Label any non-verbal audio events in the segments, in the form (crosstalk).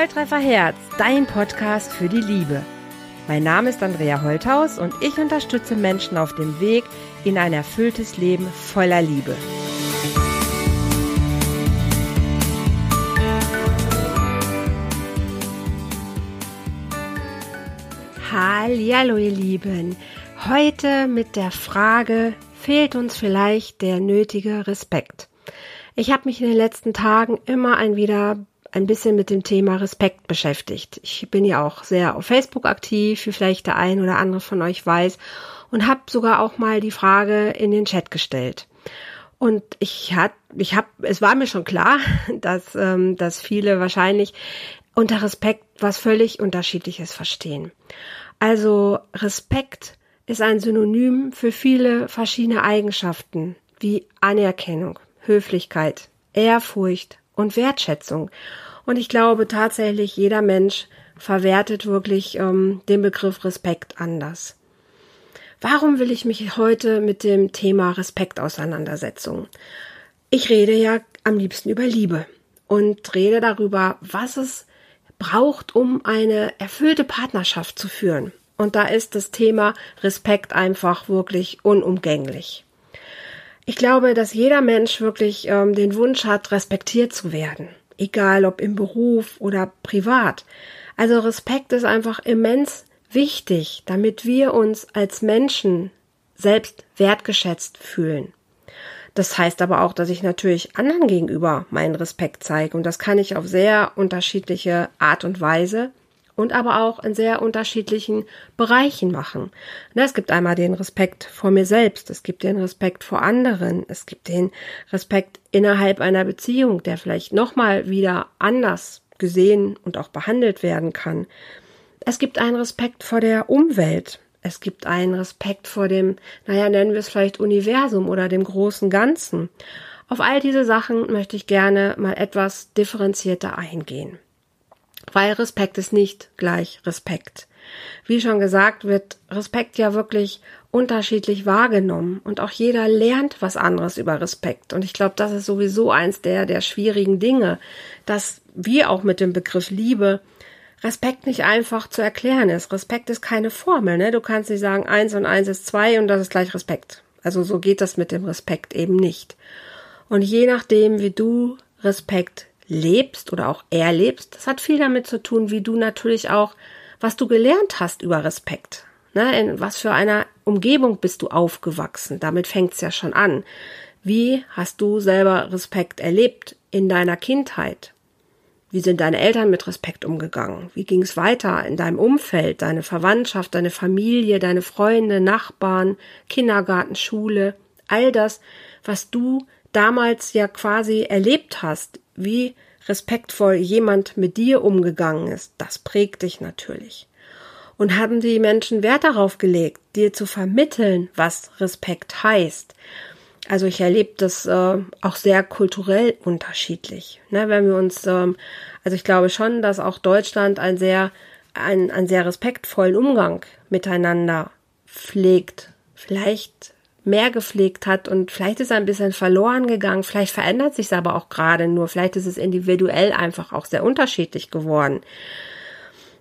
Volltreffer Herz, dein Podcast für die Liebe. Mein Name ist Andrea Holthaus und ich unterstütze Menschen auf dem Weg in ein erfülltes Leben voller Liebe. Hallo ihr Lieben. Heute mit der Frage, fehlt uns vielleicht der nötige Respekt? Ich habe mich in den letzten Tagen immer ein wieder ein bisschen mit dem Thema Respekt beschäftigt. Ich bin ja auch sehr auf Facebook aktiv, wie vielleicht der ein oder andere von euch weiß, und habe sogar auch mal die Frage in den Chat gestellt. Und ich hat, ich habe, es war mir schon klar, (laughs) dass, ähm, dass viele wahrscheinlich unter Respekt was völlig Unterschiedliches verstehen. Also Respekt ist ein Synonym für viele verschiedene Eigenschaften wie Anerkennung, Höflichkeit, Ehrfurcht, und Wertschätzung. Und ich glaube tatsächlich, jeder Mensch verwertet wirklich ähm, den Begriff Respekt anders. Warum will ich mich heute mit dem Thema Respekt auseinandersetzen? Ich rede ja am liebsten über Liebe und rede darüber, was es braucht, um eine erfüllte Partnerschaft zu führen. Und da ist das Thema Respekt einfach wirklich unumgänglich. Ich glaube, dass jeder Mensch wirklich ähm, den Wunsch hat, respektiert zu werden, egal ob im Beruf oder privat. Also Respekt ist einfach immens wichtig, damit wir uns als Menschen selbst wertgeschätzt fühlen. Das heißt aber auch, dass ich natürlich anderen gegenüber meinen Respekt zeige und das kann ich auf sehr unterschiedliche Art und Weise und aber auch in sehr unterschiedlichen Bereichen machen. Es gibt einmal den Respekt vor mir selbst, es gibt den Respekt vor anderen, es gibt den Respekt innerhalb einer Beziehung, der vielleicht nochmal wieder anders gesehen und auch behandelt werden kann. Es gibt einen Respekt vor der Umwelt. Es gibt einen Respekt vor dem, naja, nennen wir es vielleicht Universum oder dem großen Ganzen. Auf all diese Sachen möchte ich gerne mal etwas differenzierter eingehen weil Respekt ist nicht gleich Respekt. Wie schon gesagt, wird Respekt ja wirklich unterschiedlich wahrgenommen und auch jeder lernt was anderes über Respekt. Und ich glaube, das ist sowieso eins der, der schwierigen Dinge, dass wir auch mit dem Begriff Liebe Respekt nicht einfach zu erklären ist. Respekt ist keine Formel, ne? Du kannst nicht sagen, eins und eins ist zwei und das ist gleich Respekt. Also so geht das mit dem Respekt eben nicht. Und je nachdem, wie du Respekt lebst oder auch erlebst, das hat viel damit zu tun, wie du natürlich auch, was du gelernt hast über Respekt. Ne? In was für einer Umgebung bist du aufgewachsen? Damit fängt's ja schon an. Wie hast du selber Respekt erlebt in deiner Kindheit? Wie sind deine Eltern mit Respekt umgegangen? Wie ging es weiter in deinem Umfeld, deine Verwandtschaft, deine Familie, deine Freunde, Nachbarn, Kindergarten, Schule? All das, was du damals ja quasi erlebt hast, wie respektvoll jemand mit dir umgegangen ist, das prägt dich natürlich. Und haben die Menschen Wert darauf gelegt, dir zu vermitteln, was Respekt heißt. Also ich erlebe das äh, auch sehr kulturell unterschiedlich. Ne, wenn wir uns, ähm, also ich glaube schon, dass auch Deutschland ein sehr, ein, einen sehr respektvollen Umgang miteinander pflegt. Vielleicht mehr gepflegt hat und vielleicht ist er ein bisschen verloren gegangen, vielleicht verändert sich es aber auch gerade nur, vielleicht ist es individuell einfach auch sehr unterschiedlich geworden.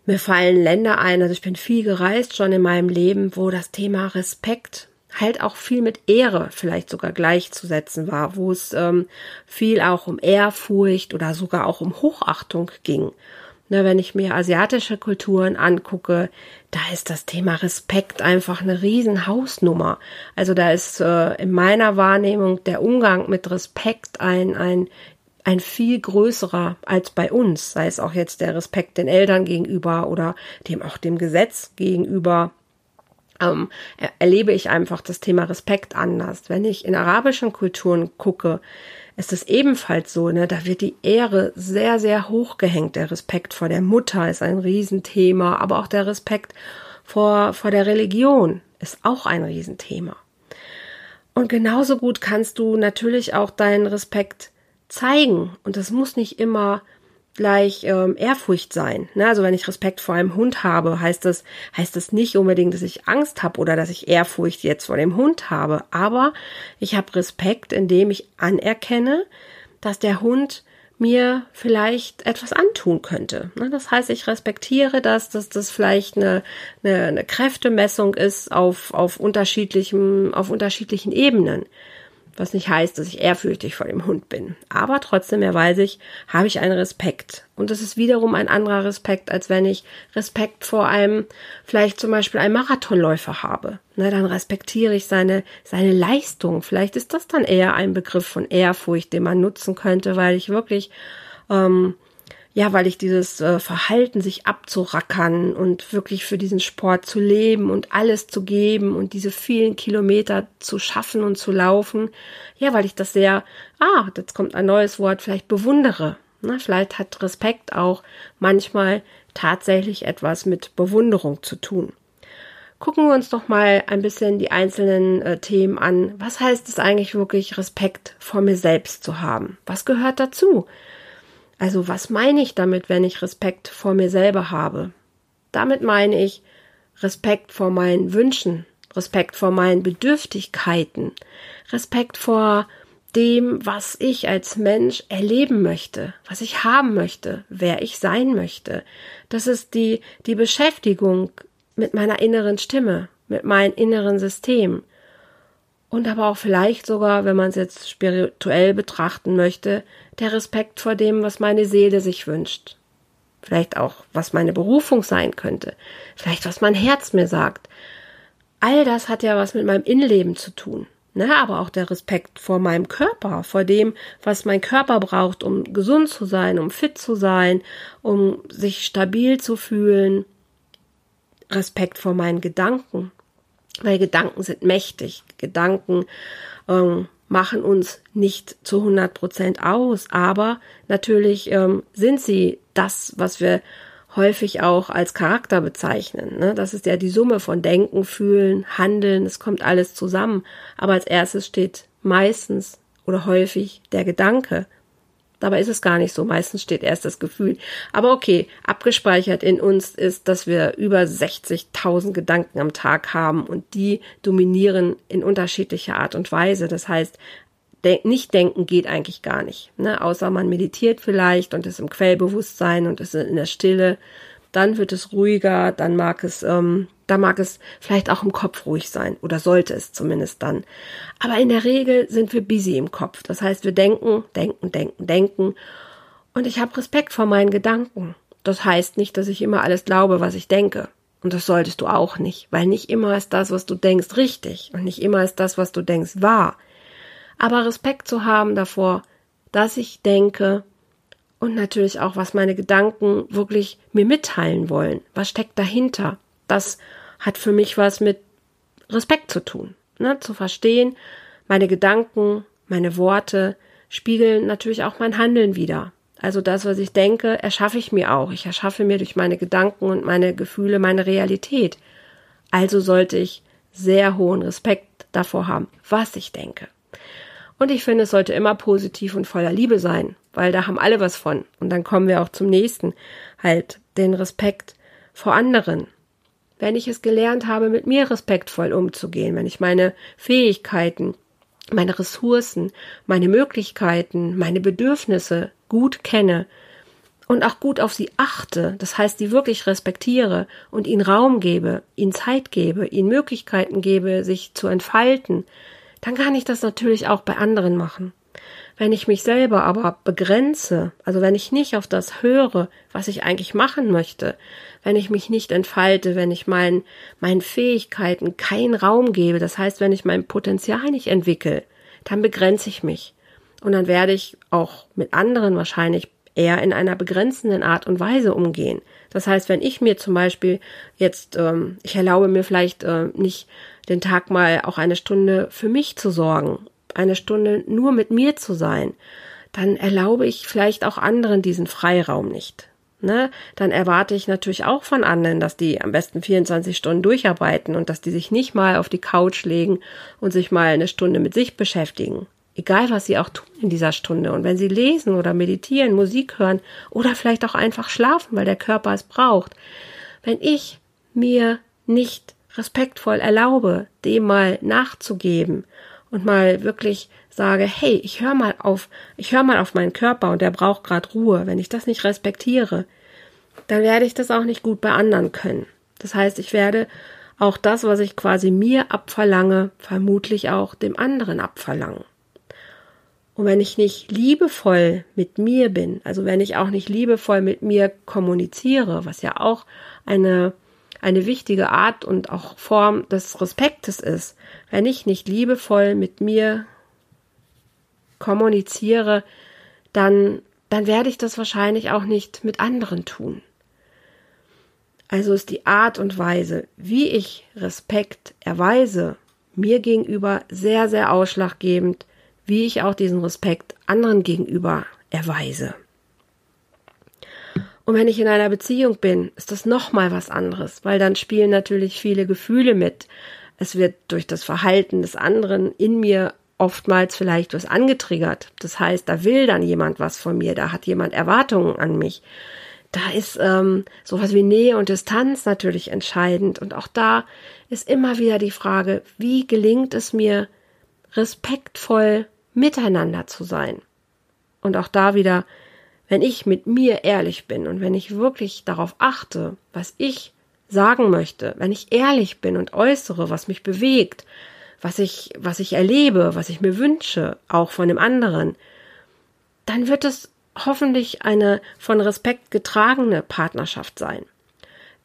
Mir fallen Länder ein, also ich bin viel gereist schon in meinem Leben, wo das Thema Respekt halt auch viel mit Ehre vielleicht sogar gleichzusetzen war, wo es ähm, viel auch um Ehrfurcht oder sogar auch um Hochachtung ging. Ne, wenn ich mir asiatische Kulturen angucke, da ist das Thema Respekt einfach eine riesen Hausnummer. Also da ist äh, in meiner Wahrnehmung der Umgang mit Respekt ein, ein, ein viel größerer als bei uns, sei es auch jetzt der Respekt den Eltern gegenüber oder dem auch dem Gesetz gegenüber. Ähm, erlebe ich einfach das Thema Respekt anders. Wenn ich in arabischen Kulturen gucke, ist es ebenfalls so, ne, da wird die Ehre sehr, sehr hoch gehängt. Der Respekt vor der Mutter ist ein Riesenthema, aber auch der Respekt vor, vor der Religion ist auch ein Riesenthema. Und genauso gut kannst du natürlich auch deinen Respekt zeigen. Und das muss nicht immer gleich ähm, Ehrfurcht sein. Ne? Also wenn ich Respekt vor einem Hund habe, heißt das heißt das nicht unbedingt, dass ich Angst habe oder dass ich Ehrfurcht jetzt vor dem Hund habe. Aber ich habe Respekt, indem ich anerkenne, dass der Hund mir vielleicht etwas antun könnte. Ne, das heißt, ich respektiere das, dass das vielleicht eine, eine, eine Kräftemessung ist auf, auf unterschiedlichen, auf unterschiedlichen Ebenen was nicht heißt, dass ich ehrfürchtig vor dem Hund bin. Aber trotzdem, mehr weiß ich, habe ich einen Respekt. Und das ist wiederum ein anderer Respekt, als wenn ich Respekt vor einem, vielleicht zum Beispiel einem Marathonläufer habe. Na, dann respektiere ich seine, seine Leistung. Vielleicht ist das dann eher ein Begriff von Ehrfurcht, den man nutzen könnte, weil ich wirklich, ähm, ja, weil ich dieses äh, Verhalten, sich abzurackern und wirklich für diesen Sport zu leben und alles zu geben und diese vielen Kilometer zu schaffen und zu laufen, ja, weil ich das sehr, ah, jetzt kommt ein neues Wort, vielleicht bewundere. Na, vielleicht hat Respekt auch manchmal tatsächlich etwas mit Bewunderung zu tun. Gucken wir uns doch mal ein bisschen die einzelnen äh, Themen an. Was heißt es eigentlich wirklich, Respekt vor mir selbst zu haben? Was gehört dazu? Also was meine ich damit, wenn ich Respekt vor mir selber habe? Damit meine ich Respekt vor meinen Wünschen, Respekt vor meinen Bedürftigkeiten, Respekt vor dem, was ich als Mensch erleben möchte, was ich haben möchte, wer ich sein möchte. Das ist die, die Beschäftigung mit meiner inneren Stimme, mit meinem inneren System. Und aber auch vielleicht sogar, wenn man es jetzt spirituell betrachten möchte, der Respekt vor dem, was meine Seele sich wünscht. Vielleicht auch, was meine Berufung sein könnte. Vielleicht, was mein Herz mir sagt. All das hat ja was mit meinem Innenleben zu tun. Ne, aber auch der Respekt vor meinem Körper, vor dem, was mein Körper braucht, um gesund zu sein, um fit zu sein, um sich stabil zu fühlen. Respekt vor meinen Gedanken, weil Gedanken sind mächtig. Gedanken ähm, machen uns nicht zu 100 Prozent aus, aber natürlich ähm, sind sie das, was wir häufig auch als Charakter bezeichnen. Ne? Das ist ja die Summe von Denken, Fühlen, Handeln, es kommt alles zusammen. Aber als erstes steht meistens oder häufig der Gedanke. Dabei ist es gar nicht so. Meistens steht erst das Gefühl. Aber okay, abgespeichert in uns ist, dass wir über 60.000 Gedanken am Tag haben und die dominieren in unterschiedlicher Art und Weise. Das heißt, nicht denken geht eigentlich gar nicht. Ne? Außer man meditiert vielleicht und ist im Quellbewusstsein und ist in der Stille. Dann wird es ruhiger, dann mag es ähm, da mag es vielleicht auch im Kopf ruhig sein oder sollte es zumindest dann. Aber in der Regel sind wir busy im Kopf. Das heißt, wir denken, denken, denken, denken. Und ich habe Respekt vor meinen Gedanken. Das heißt nicht, dass ich immer alles glaube, was ich denke. Und das solltest du auch nicht, weil nicht immer ist das, was du denkst, richtig und nicht immer ist das, was du denkst, wahr. Aber Respekt zu haben davor, dass ich denke und natürlich auch, was meine Gedanken wirklich mir mitteilen wollen. Was steckt dahinter? Das hat für mich was mit Respekt zu tun. Ne? Zu verstehen, meine Gedanken, meine Worte spiegeln natürlich auch mein Handeln wieder. Also das, was ich denke, erschaffe ich mir auch. Ich erschaffe mir durch meine Gedanken und meine Gefühle meine Realität. Also sollte ich sehr hohen Respekt davor haben, was ich denke. Und ich finde, es sollte immer positiv und voller Liebe sein, weil da haben alle was von. Und dann kommen wir auch zum nächsten, halt den Respekt vor anderen wenn ich es gelernt habe, mit mir respektvoll umzugehen, wenn ich meine Fähigkeiten, meine Ressourcen, meine Möglichkeiten, meine Bedürfnisse gut kenne und auch gut auf sie achte, das heißt, die wirklich respektiere und ihnen Raum gebe, ihnen Zeit gebe, ihnen Möglichkeiten gebe, sich zu entfalten, dann kann ich das natürlich auch bei anderen machen. Wenn ich mich selber aber begrenze, also wenn ich nicht auf das höre, was ich eigentlich machen möchte, wenn ich mich nicht entfalte, wenn ich meinen, meinen Fähigkeiten keinen Raum gebe, das heißt, wenn ich mein Potenzial nicht entwickle, dann begrenze ich mich. Und dann werde ich auch mit anderen wahrscheinlich eher in einer begrenzenden Art und Weise umgehen. Das heißt, wenn ich mir zum Beispiel jetzt, ähm, ich erlaube mir vielleicht äh, nicht den Tag mal auch eine Stunde für mich zu sorgen eine Stunde nur mit mir zu sein, dann erlaube ich vielleicht auch anderen diesen Freiraum nicht. Ne? Dann erwarte ich natürlich auch von anderen, dass die am besten 24 Stunden durcharbeiten und dass die sich nicht mal auf die Couch legen und sich mal eine Stunde mit sich beschäftigen. Egal, was sie auch tun in dieser Stunde. Und wenn sie lesen oder meditieren, Musik hören oder vielleicht auch einfach schlafen, weil der Körper es braucht. Wenn ich mir nicht respektvoll erlaube, dem mal nachzugeben und mal wirklich sage, hey, ich höre mal auf, ich höre mal auf meinen Körper und der braucht gerade Ruhe, wenn ich das nicht respektiere, dann werde ich das auch nicht gut bei anderen können. Das heißt, ich werde auch das, was ich quasi mir abverlange, vermutlich auch dem anderen abverlangen. Und wenn ich nicht liebevoll mit mir bin, also wenn ich auch nicht liebevoll mit mir kommuniziere, was ja auch eine, eine wichtige Art und auch Form des Respektes ist, wenn ich nicht liebevoll mit mir kommuniziere, dann, dann werde ich das wahrscheinlich auch nicht mit anderen tun. Also ist die Art und Weise, wie ich Respekt erweise, mir gegenüber sehr, sehr ausschlaggebend wie ich auch diesen Respekt anderen gegenüber erweise. Und wenn ich in einer Beziehung bin, ist das nochmal was anderes, weil dann spielen natürlich viele Gefühle mit. Es wird durch das Verhalten des anderen in mir oftmals vielleicht was angetriggert. Das heißt, da will dann jemand was von mir, da hat jemand Erwartungen an mich. Da ist ähm, sowas wie Nähe und Distanz natürlich entscheidend. Und auch da ist immer wieder die Frage, wie gelingt es mir, respektvoll miteinander zu sein. Und auch da wieder, wenn ich mit mir ehrlich bin und wenn ich wirklich darauf achte, was ich sagen möchte, wenn ich ehrlich bin und äußere, was mich bewegt, was ich, was ich erlebe, was ich mir wünsche, auch von dem anderen, dann wird es hoffentlich eine von Respekt getragene Partnerschaft sein.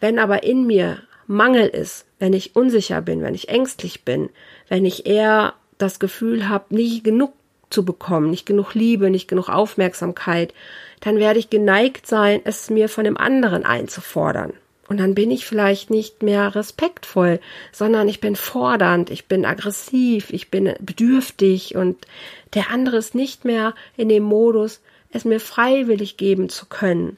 Wenn aber in mir Mangel ist, wenn ich unsicher bin, wenn ich ängstlich bin, wenn ich eher das Gefühl habe, nicht genug zu bekommen, nicht genug Liebe, nicht genug Aufmerksamkeit, dann werde ich geneigt sein, es mir von dem anderen einzufordern. Und dann bin ich vielleicht nicht mehr respektvoll, sondern ich bin fordernd, ich bin aggressiv, ich bin bedürftig und der andere ist nicht mehr in dem Modus, es mir freiwillig geben zu können,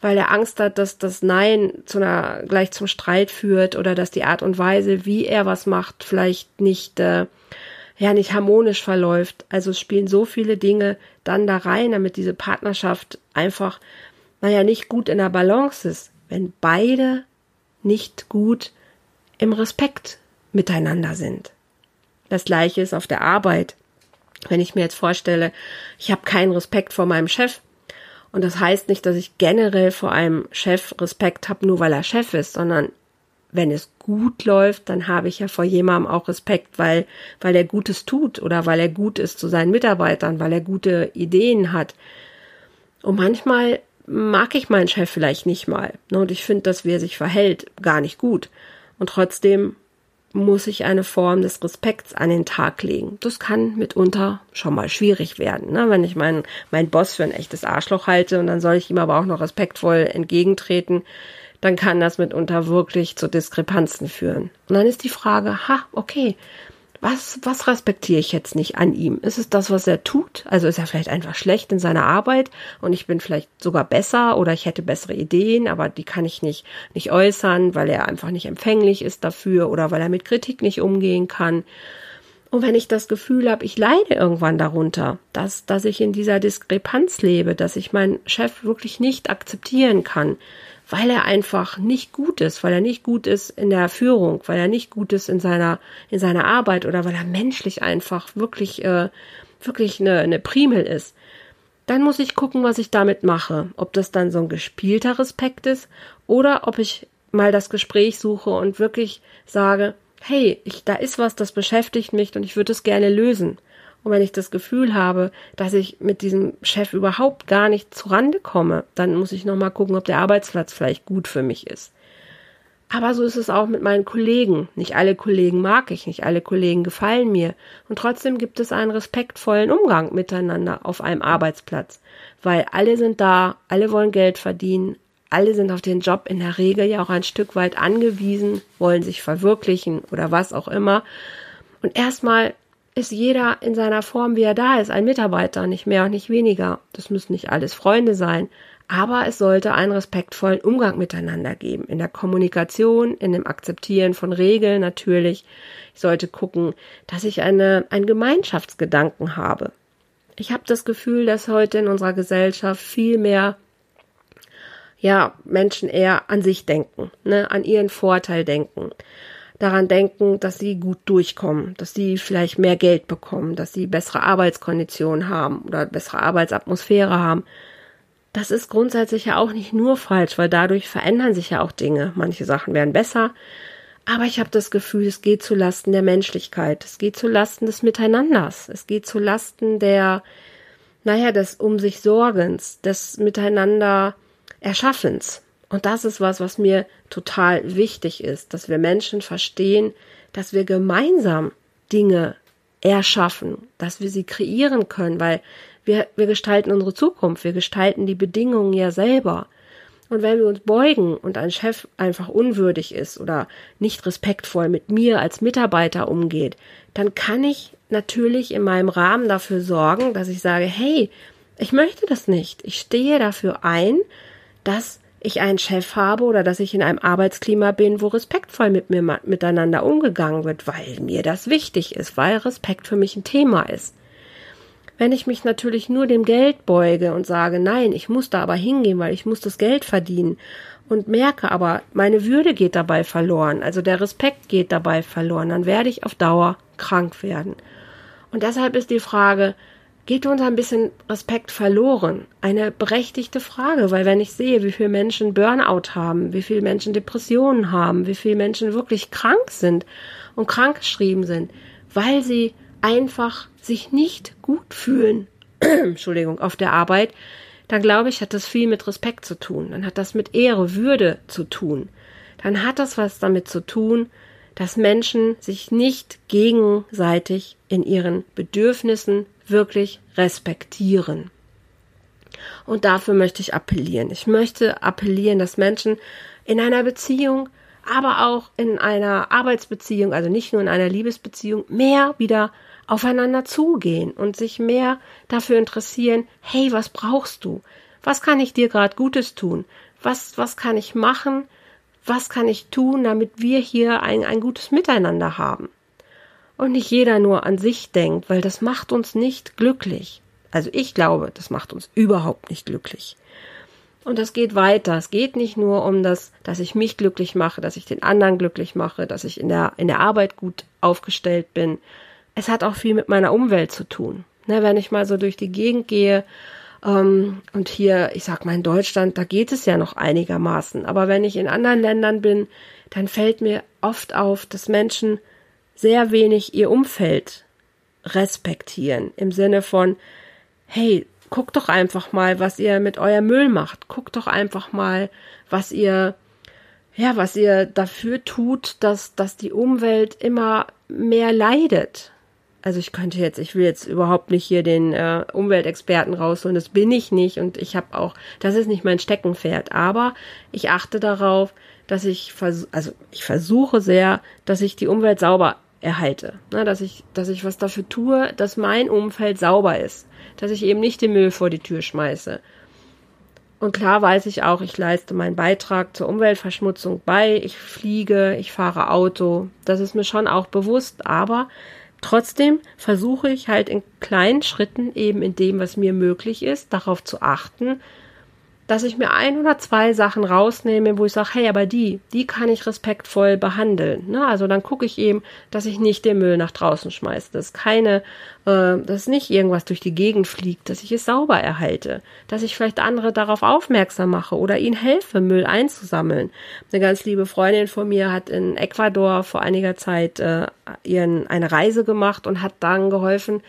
weil er Angst hat, dass das Nein zu einer gleich zum Streit führt oder dass die Art und Weise, wie er was macht, vielleicht nicht äh, ja nicht harmonisch verläuft. Also es spielen so viele Dinge dann da rein, damit diese Partnerschaft einfach, naja, nicht gut in der Balance ist, wenn beide nicht gut im Respekt miteinander sind. Das gleiche ist auf der Arbeit. Wenn ich mir jetzt vorstelle, ich habe keinen Respekt vor meinem Chef, und das heißt nicht, dass ich generell vor einem Chef Respekt habe, nur weil er Chef ist, sondern wenn es gut läuft, dann habe ich ja vor jemandem auch Respekt, weil, weil er Gutes tut oder weil er gut ist zu seinen Mitarbeitern, weil er gute Ideen hat. Und manchmal mag ich meinen Chef vielleicht nicht mal. Ne, und ich finde, dass wie er sich verhält, gar nicht gut. Und trotzdem muss ich eine Form des Respekts an den Tag legen. Das kann mitunter schon mal schwierig werden, ne? wenn ich meinen mein Boss für ein echtes Arschloch halte und dann soll ich ihm aber auch noch respektvoll entgegentreten dann kann das mitunter wirklich zu Diskrepanzen führen. Und dann ist die Frage, ha, okay, was, was respektiere ich jetzt nicht an ihm? Ist es das, was er tut? Also ist er vielleicht einfach schlecht in seiner Arbeit und ich bin vielleicht sogar besser oder ich hätte bessere Ideen, aber die kann ich nicht, nicht äußern, weil er einfach nicht empfänglich ist dafür oder weil er mit Kritik nicht umgehen kann. Und wenn ich das Gefühl habe, ich leide irgendwann darunter, dass, dass ich in dieser Diskrepanz lebe, dass ich meinen Chef wirklich nicht akzeptieren kann, weil er einfach nicht gut ist, weil er nicht gut ist in der Führung, weil er nicht gut ist in seiner, in seiner Arbeit oder weil er menschlich einfach wirklich, äh, wirklich eine, eine Primel ist. Dann muss ich gucken, was ich damit mache. Ob das dann so ein gespielter Respekt ist oder ob ich mal das Gespräch suche und wirklich sage, hey, ich, da ist was, das beschäftigt mich und ich würde es gerne lösen. Und wenn ich das Gefühl habe, dass ich mit diesem Chef überhaupt gar nicht zurande komme, dann muss ich nochmal gucken, ob der Arbeitsplatz vielleicht gut für mich ist. Aber so ist es auch mit meinen Kollegen. Nicht alle Kollegen mag ich, nicht alle Kollegen gefallen mir. Und trotzdem gibt es einen respektvollen Umgang miteinander auf einem Arbeitsplatz. Weil alle sind da, alle wollen Geld verdienen, alle sind auf den Job in der Regel ja auch ein Stück weit angewiesen, wollen sich verwirklichen oder was auch immer. Und erstmal ist jeder in seiner Form, wie er da ist, ein Mitarbeiter, nicht mehr und nicht weniger. Das müssen nicht alles Freunde sein, aber es sollte einen respektvollen Umgang miteinander geben. In der Kommunikation, in dem Akzeptieren von Regeln natürlich. Ich sollte gucken, dass ich eine, einen Gemeinschaftsgedanken habe. Ich habe das Gefühl, dass heute in unserer Gesellschaft viel mehr ja, Menschen eher an sich denken, ne, an ihren Vorteil denken daran denken, dass sie gut durchkommen, dass sie vielleicht mehr Geld bekommen, dass sie bessere Arbeitskonditionen haben oder bessere Arbeitsatmosphäre haben. Das ist grundsätzlich ja auch nicht nur falsch, weil dadurch verändern sich ja auch Dinge. Manche Sachen werden besser, aber ich habe das Gefühl, es geht zu Lasten der Menschlichkeit, es geht zu Lasten des Miteinanders, es geht zu Lasten der, naja, des um sich Sorgens, des Miteinander Erschaffens. Und das ist was, was mir total wichtig ist, dass wir Menschen verstehen, dass wir gemeinsam Dinge erschaffen, dass wir sie kreieren können, weil wir, wir gestalten unsere Zukunft, wir gestalten die Bedingungen ja selber. Und wenn wir uns beugen und ein Chef einfach unwürdig ist oder nicht respektvoll mit mir als Mitarbeiter umgeht, dann kann ich natürlich in meinem Rahmen dafür sorgen, dass ich sage, hey, ich möchte das nicht. Ich stehe dafür ein, dass ich einen Chef habe oder dass ich in einem Arbeitsklima bin, wo respektvoll mit mir miteinander umgegangen wird, weil mir das wichtig ist, weil Respekt für mich ein Thema ist. Wenn ich mich natürlich nur dem Geld beuge und sage, nein, ich muss da aber hingehen, weil ich muss das Geld verdienen und merke aber, meine Würde geht dabei verloren, also der Respekt geht dabei verloren, dann werde ich auf Dauer krank werden. Und deshalb ist die Frage, geht uns ein bisschen Respekt verloren? Eine berechtigte Frage, weil wenn ich sehe, wie viele Menschen Burnout haben, wie viele Menschen Depressionen haben, wie viele Menschen wirklich krank sind und krankgeschrieben sind, weil sie einfach sich nicht gut fühlen, (clears throat) Entschuldigung, auf der Arbeit, dann glaube ich, hat das viel mit Respekt zu tun. Dann hat das mit Ehre, Würde zu tun. Dann hat das was damit zu tun, dass Menschen sich nicht gegenseitig in ihren Bedürfnissen wirklich respektieren. Und dafür möchte ich appellieren. Ich möchte appellieren, dass Menschen in einer Beziehung, aber auch in einer Arbeitsbeziehung, also nicht nur in einer Liebesbeziehung, mehr wieder aufeinander zugehen und sich mehr dafür interessieren, hey, was brauchst du? Was kann ich dir gerade Gutes tun? Was, was kann ich machen? Was kann ich tun, damit wir hier ein, ein gutes Miteinander haben? Und nicht jeder nur an sich denkt, weil das macht uns nicht glücklich. Also ich glaube, das macht uns überhaupt nicht glücklich. Und das geht weiter. Es geht nicht nur um das, dass ich mich glücklich mache, dass ich den anderen glücklich mache, dass ich in der, in der Arbeit gut aufgestellt bin, es hat auch viel mit meiner Umwelt zu tun. Ne, wenn ich mal so durch die Gegend gehe, ähm, und hier, ich sag mal in Deutschland, da geht es ja noch einigermaßen. Aber wenn ich in anderen Ländern bin, dann fällt mir oft auf, dass Menschen sehr wenig ihr Umfeld respektieren. Im Sinne von, hey, guckt doch einfach mal, was ihr mit euer Müll macht. Guckt doch einfach mal, was ihr, ja, was ihr dafür tut, dass, dass die Umwelt immer mehr leidet also ich könnte jetzt, ich will jetzt überhaupt nicht hier den äh, Umweltexperten rausholen, das bin ich nicht und ich habe auch, das ist nicht mein Steckenpferd, aber ich achte darauf, dass ich vers also ich versuche sehr, dass ich die Umwelt sauber erhalte, ne, dass ich, dass ich was dafür tue, dass mein Umfeld sauber ist, dass ich eben nicht den Müll vor die Tür schmeiße. Und klar weiß ich auch, ich leiste meinen Beitrag zur Umweltverschmutzung bei, ich fliege, ich fahre Auto, das ist mir schon auch bewusst, aber Trotzdem versuche ich halt in kleinen Schritten eben in dem, was mir möglich ist, darauf zu achten, dass ich mir ein oder zwei Sachen rausnehme, wo ich sage, hey, aber die, die kann ich respektvoll behandeln. Ne? Also dann gucke ich eben, dass ich nicht den Müll nach draußen schmeiße, dass keine, äh, dass nicht irgendwas durch die Gegend fliegt, dass ich es sauber erhalte, dass ich vielleicht andere darauf aufmerksam mache oder ihnen helfe, Müll einzusammeln. Eine ganz liebe Freundin von mir hat in Ecuador vor einiger Zeit äh, ihren eine Reise gemacht und hat dann geholfen,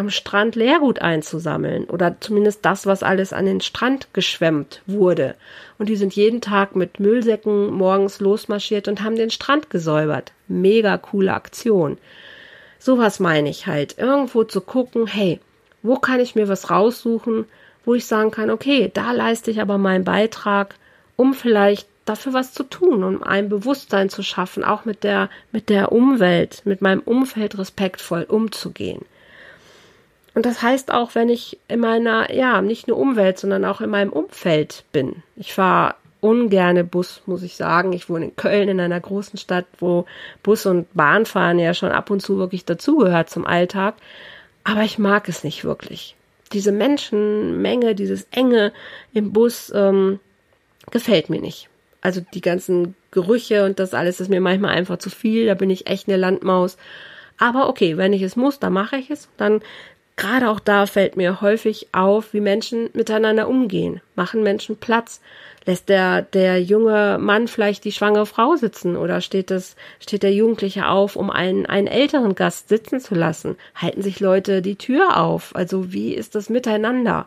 am Strand Leergut einzusammeln oder zumindest das, was alles an den Strand geschwemmt wurde. Und die sind jeden Tag mit Müllsäcken morgens losmarschiert und haben den Strand gesäubert. Mega coole Aktion. Sowas meine ich halt. Irgendwo zu gucken, hey, wo kann ich mir was raussuchen, wo ich sagen kann, okay, da leiste ich aber meinen Beitrag, um vielleicht dafür was zu tun, um ein Bewusstsein zu schaffen, auch mit der, mit der Umwelt, mit meinem Umfeld respektvoll umzugehen. Und das heißt auch, wenn ich in meiner, ja, nicht nur Umwelt, sondern auch in meinem Umfeld bin. Ich fahre ungerne Bus, muss ich sagen. Ich wohne in Köln, in einer großen Stadt, wo Bus und Bahnfahren ja schon ab und zu wirklich dazugehört zum Alltag. Aber ich mag es nicht wirklich. Diese Menschenmenge, dieses Enge im Bus ähm, gefällt mir nicht. Also die ganzen Gerüche und das alles ist mir manchmal einfach zu viel. Da bin ich echt eine Landmaus. Aber okay, wenn ich es muss, dann mache ich es. Dann gerade auch da fällt mir häufig auf, wie Menschen miteinander umgehen. Machen Menschen Platz? Lässt der, der junge Mann vielleicht die schwangere Frau sitzen oder steht das, steht der Jugendliche auf, um einen, einen älteren Gast sitzen zu lassen? Halten sich Leute die Tür auf? Also wie ist das miteinander?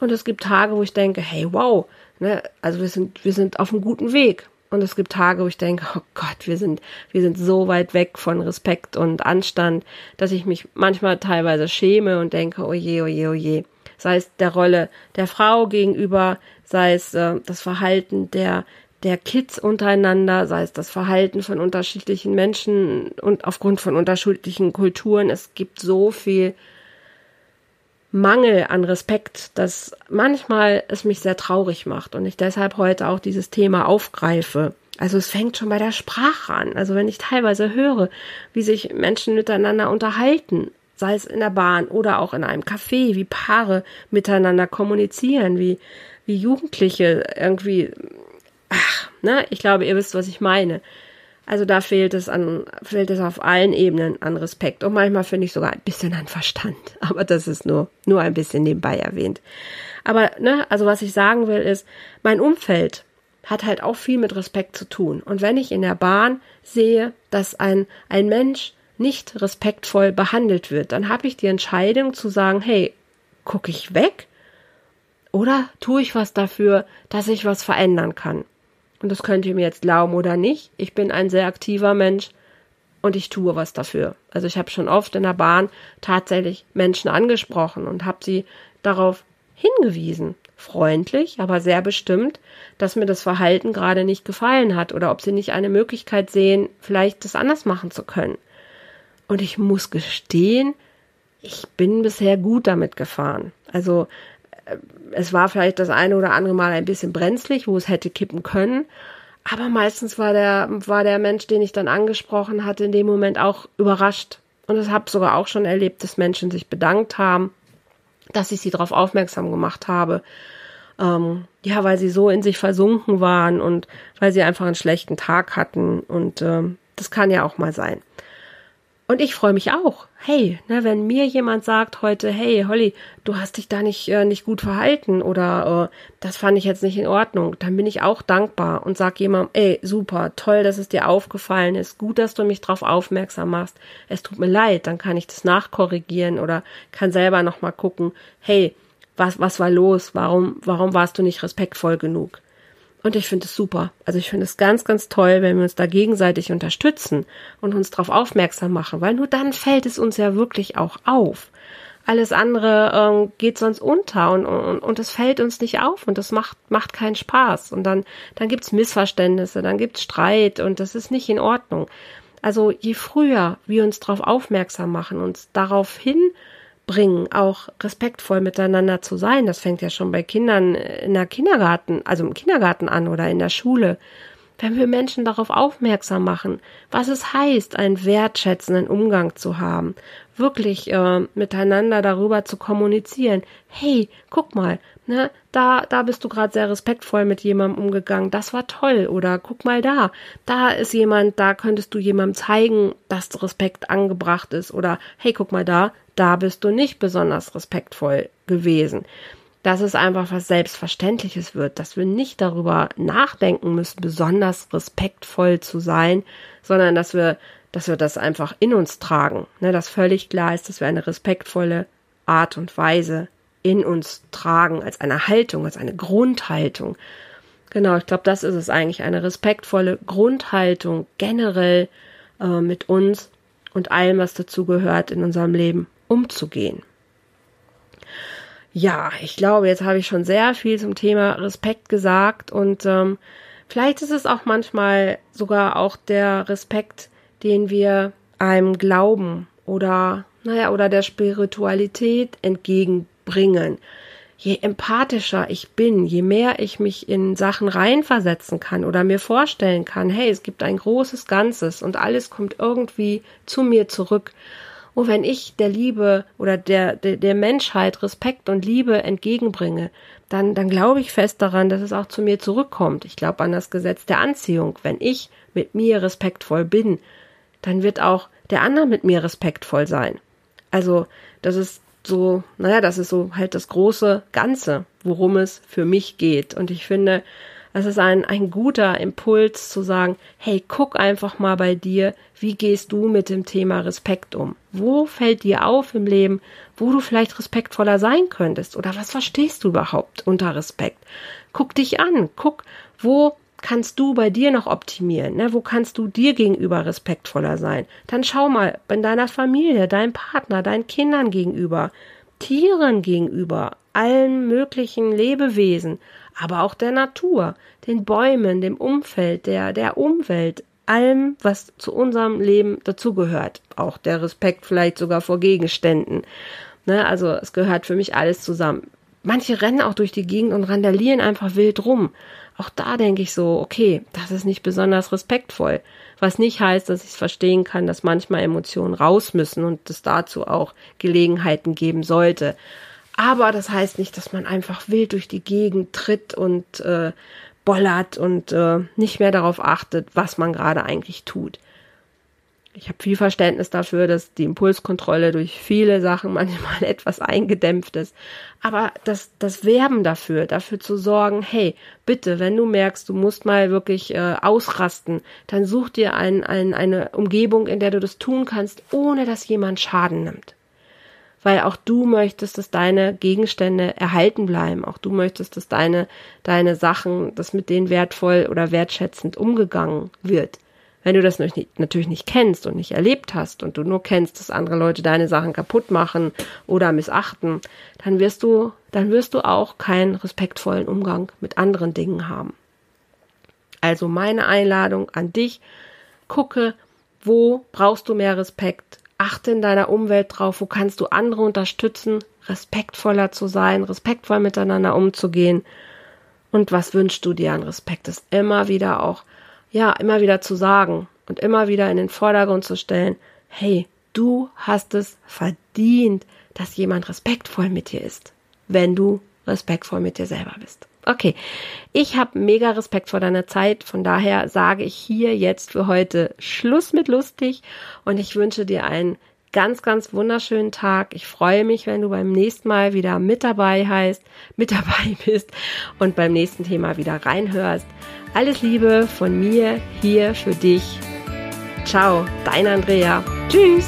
Und es gibt Tage, wo ich denke, hey, wow, ne, also wir sind, wir sind auf einem guten Weg. Und es gibt Tage, wo ich denke, oh Gott, wir sind, wir sind so weit weg von Respekt und Anstand, dass ich mich manchmal teilweise schäme und denke, oh je, oh je, oh je. Sei es der Rolle der Frau gegenüber, sei es äh, das Verhalten der, der Kids untereinander, sei es das Verhalten von unterschiedlichen Menschen und aufgrund von unterschiedlichen Kulturen. Es gibt so viel Mangel an Respekt, dass manchmal es mich sehr traurig macht und ich deshalb heute auch dieses Thema aufgreife. Also es fängt schon bei der Sprache an. Also wenn ich teilweise höre, wie sich Menschen miteinander unterhalten, sei es in der Bahn oder auch in einem Café, wie Paare miteinander kommunizieren, wie, wie Jugendliche irgendwie, ach, ne, ich glaube, ihr wisst, was ich meine. Also da fehlt es an, fehlt es auf allen Ebenen an Respekt. Und manchmal finde ich sogar ein bisschen an Verstand. (laughs) Aber das ist nur, nur ein bisschen nebenbei erwähnt. Aber, ne, also was ich sagen will ist, mein Umfeld hat halt auch viel mit Respekt zu tun. Und wenn ich in der Bahn sehe, dass ein, ein Mensch nicht respektvoll behandelt wird, dann habe ich die Entscheidung zu sagen, hey, gucke ich weg? Oder tue ich was dafür, dass ich was verändern kann? Und das könnt ihr mir jetzt glauben oder nicht. Ich bin ein sehr aktiver Mensch und ich tue was dafür. Also ich habe schon oft in der Bahn tatsächlich Menschen angesprochen und habe sie darauf hingewiesen, freundlich, aber sehr bestimmt, dass mir das Verhalten gerade nicht gefallen hat oder ob sie nicht eine Möglichkeit sehen, vielleicht das anders machen zu können. Und ich muss gestehen, ich bin bisher gut damit gefahren. Also es war vielleicht das eine oder andere Mal ein bisschen brenzlig, wo es hätte kippen können. Aber meistens war der, war der Mensch, den ich dann angesprochen hatte, in dem Moment auch überrascht. Und ich habe sogar auch schon erlebt, dass Menschen sich bedankt haben, dass ich sie darauf aufmerksam gemacht habe. Ähm, ja, weil sie so in sich versunken waren und weil sie einfach einen schlechten Tag hatten. Und ähm, das kann ja auch mal sein. Und ich freue mich auch. Hey, ne, wenn mir jemand sagt heute, hey, Holly, du hast dich da nicht, äh, nicht gut verhalten oder äh, das fand ich jetzt nicht in Ordnung, dann bin ich auch dankbar und sag jemandem, ey, super, toll, dass es dir aufgefallen ist, gut, dass du mich darauf aufmerksam machst. Es tut mir leid, dann kann ich das nachkorrigieren oder kann selber nochmal gucken, hey, was, was war los? Warum, warum warst du nicht respektvoll genug? Und ich finde es super. Also ich finde es ganz, ganz toll, wenn wir uns da gegenseitig unterstützen und uns darauf aufmerksam machen, weil nur dann fällt es uns ja wirklich auch auf. Alles andere ähm, geht sonst unter und, und, und es fällt uns nicht auf und das macht, macht keinen Spaß. Und dann, dann gibt's Missverständnisse, dann gibt's Streit und das ist nicht in Ordnung. Also je früher wir uns darauf aufmerksam machen, uns darauf hin bringen, auch respektvoll miteinander zu sein. Das fängt ja schon bei Kindern in der Kindergarten, also im Kindergarten an oder in der Schule. Wenn wir Menschen darauf aufmerksam machen, was es heißt, einen wertschätzenden Umgang zu haben, wirklich äh, miteinander darüber zu kommunizieren. Hey, guck mal, ne, da, da bist du gerade sehr respektvoll mit jemandem umgegangen. Das war toll. Oder guck mal da, da ist jemand, da könntest du jemandem zeigen, dass Respekt angebracht ist. Oder hey, guck mal da, da bist du nicht besonders respektvoll gewesen. Dass es einfach was Selbstverständliches wird, dass wir nicht darüber nachdenken müssen, besonders respektvoll zu sein, sondern dass wir, dass wir das einfach in uns tragen. Ne, dass völlig klar ist, dass wir eine respektvolle Art und Weise in uns tragen, als eine Haltung, als eine Grundhaltung. Genau, ich glaube, das ist es eigentlich, eine respektvolle Grundhaltung generell äh, mit uns und allem, was dazugehört in unserem Leben umzugehen. Ja, ich glaube, jetzt habe ich schon sehr viel zum Thema Respekt gesagt und ähm, vielleicht ist es auch manchmal sogar auch der Respekt, den wir einem Glauben oder naja oder der Spiritualität entgegenbringen. Je empathischer ich bin, je mehr ich mich in Sachen reinversetzen kann oder mir vorstellen kann, hey, es gibt ein großes Ganzes und alles kommt irgendwie zu mir zurück Und wenn ich der Liebe oder der, der, der Menschheit Respekt und Liebe entgegenbringe, dann, dann glaube ich fest daran, dass es auch zu mir zurückkommt. Ich glaube an das Gesetz der Anziehung. Wenn ich mit mir respektvoll bin, dann wird auch der andere mit mir respektvoll sein. Also, das ist so, naja, das ist so halt das große Ganze, worum es für mich geht. Und ich finde, es ist ein, ein guter Impuls zu sagen, hey, guck einfach mal bei dir, wie gehst du mit dem Thema Respekt um? Wo fällt dir auf im Leben, wo du vielleicht respektvoller sein könntest? Oder was verstehst du überhaupt unter Respekt? Guck dich an, guck, wo kannst du bei dir noch optimieren? Ne? Wo kannst du dir gegenüber respektvoller sein? Dann schau mal in deiner Familie, deinem Partner, deinen Kindern gegenüber, Tieren gegenüber, allen möglichen Lebewesen, aber auch der Natur, den Bäumen, dem Umfeld, der, der Umwelt, allem, was zu unserem Leben dazugehört. Auch der Respekt vielleicht sogar vor Gegenständen. Ne, also es gehört für mich alles zusammen. Manche rennen auch durch die Gegend und randalieren einfach wild rum. Auch da denke ich so, okay, das ist nicht besonders respektvoll. Was nicht heißt, dass ich es verstehen kann, dass manchmal Emotionen raus müssen und es dazu auch Gelegenheiten geben sollte. Aber das heißt nicht, dass man einfach wild durch die Gegend tritt und äh, bollert und äh, nicht mehr darauf achtet, was man gerade eigentlich tut. Ich habe viel Verständnis dafür, dass die Impulskontrolle durch viele Sachen manchmal (laughs) etwas eingedämpft ist. Aber das, das Werben dafür, dafür zu sorgen, hey, bitte, wenn du merkst, du musst mal wirklich äh, ausrasten, dann such dir ein, ein, eine Umgebung, in der du das tun kannst, ohne dass jemand Schaden nimmt weil auch du möchtest, dass deine Gegenstände erhalten bleiben. Auch du möchtest, dass deine, deine Sachen, dass mit denen wertvoll oder wertschätzend umgegangen wird. Wenn du das natürlich nicht kennst und nicht erlebt hast und du nur kennst, dass andere Leute deine Sachen kaputt machen oder missachten, dann wirst du, dann wirst du auch keinen respektvollen Umgang mit anderen Dingen haben. Also meine Einladung an dich, gucke, wo brauchst du mehr Respekt? achte in deiner Umwelt drauf, wo kannst du andere unterstützen, respektvoller zu sein, respektvoll miteinander umzugehen. Und was wünschst du dir an Respekt? ist immer wieder auch, ja, immer wieder zu sagen und immer wieder in den Vordergrund zu stellen, hey, du hast es verdient, dass jemand respektvoll mit dir ist, wenn du respektvoll mit dir selber bist. Okay, ich habe mega Respekt vor deiner Zeit, von daher sage ich hier jetzt für heute Schluss mit lustig und ich wünsche dir einen ganz, ganz wunderschönen Tag. Ich freue mich, wenn du beim nächsten Mal wieder mit dabei heißt, mit dabei bist und beim nächsten Thema wieder reinhörst. Alles Liebe von mir hier für dich. Ciao, dein Andrea. Tschüss.